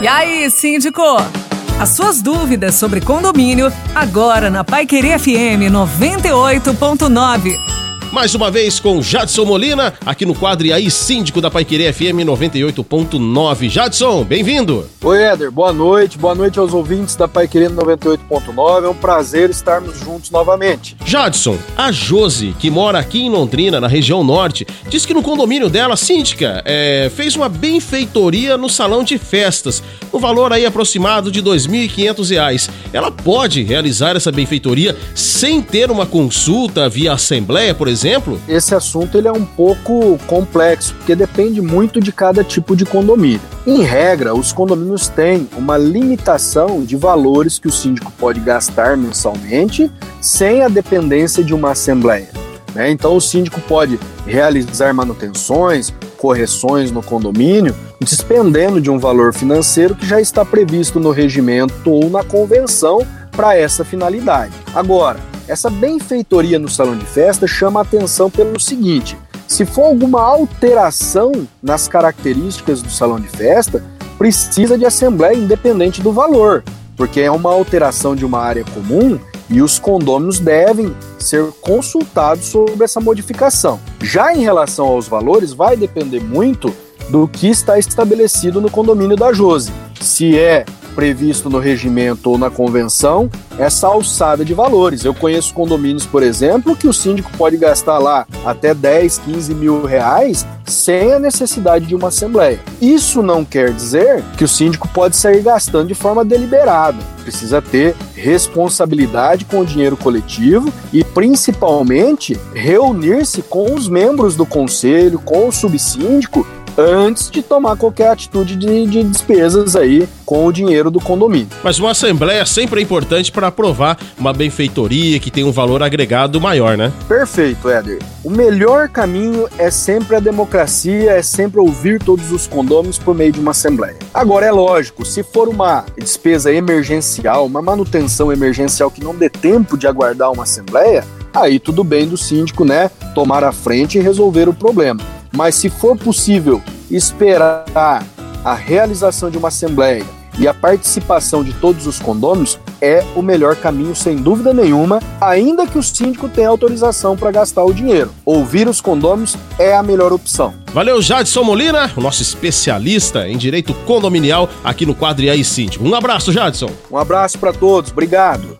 E aí, síndico? As suas dúvidas sobre condomínio, agora na Pai Querer FM 98.9. Mais uma vez com Jadson Molina, aqui no quadro e aí síndico da Paiquerê FM 98.9. Jadson, bem-vindo. Oi, Éder, boa noite. Boa noite aos ouvintes da Paiquerê 98.9. É um prazer estarmos juntos novamente. Jadson, a Josi, que mora aqui em Londrina, na região norte, diz que no condomínio dela, síndica, é, fez uma benfeitoria no salão de festas, no valor aí aproximado de R$ 2.500. Ela pode realizar essa benfeitoria sem ter uma consulta via assembleia, por exemplo? Exemplo? Esse assunto ele é um pouco complexo, porque depende muito de cada tipo de condomínio. Em regra, os condomínios têm uma limitação de valores que o síndico pode gastar mensalmente sem a dependência de uma assembleia. Né? Então, o síndico pode realizar manutenções, correções no condomínio, despendendo de um valor financeiro que já está previsto no regimento ou na convenção para essa finalidade. Agora, essa benfeitoria no salão de festa chama a atenção pelo seguinte: se for alguma alteração nas características do salão de festa, precisa de assembleia independente do valor, porque é uma alteração de uma área comum e os condôminos devem ser consultados sobre essa modificação. Já em relação aos valores, vai depender muito do que está estabelecido no condomínio da Jose. Se é previsto no regimento ou na convenção essa alçada de valores. Eu conheço condomínios, por exemplo, que o síndico pode gastar lá até 10, 15 mil reais sem a necessidade de uma assembleia. Isso não quer dizer que o síndico pode sair gastando de forma deliberada. Precisa ter responsabilidade com o dinheiro coletivo e, principalmente, reunir-se com os membros do conselho, com o subsíndico antes de tomar qualquer atitude de, de, despesas aí com o dinheiro do condomínio. Mas uma assembleia sempre é importante para aprovar uma benfeitoria que tem um valor agregado maior, né? Perfeito, Éder. O melhor caminho é sempre a democracia, é sempre ouvir todos os condôminos por meio de uma assembleia. Agora é lógico, se for uma despesa emergencial, uma manutenção emergencial que não dê tempo de aguardar uma assembleia, aí tudo bem do síndico, né, tomar a frente e resolver o problema. Mas se for possível esperar a realização de uma assembleia e a participação de todos os condôminos é o melhor caminho, sem dúvida nenhuma, ainda que o síndico tenha autorização para gastar o dinheiro. Ouvir os condôminos é a melhor opção. Valeu, Jadson Molina, o nosso especialista em direito condominial aqui no quadro e aí, Síndico. Um abraço, Jadson. Um abraço para todos, obrigado.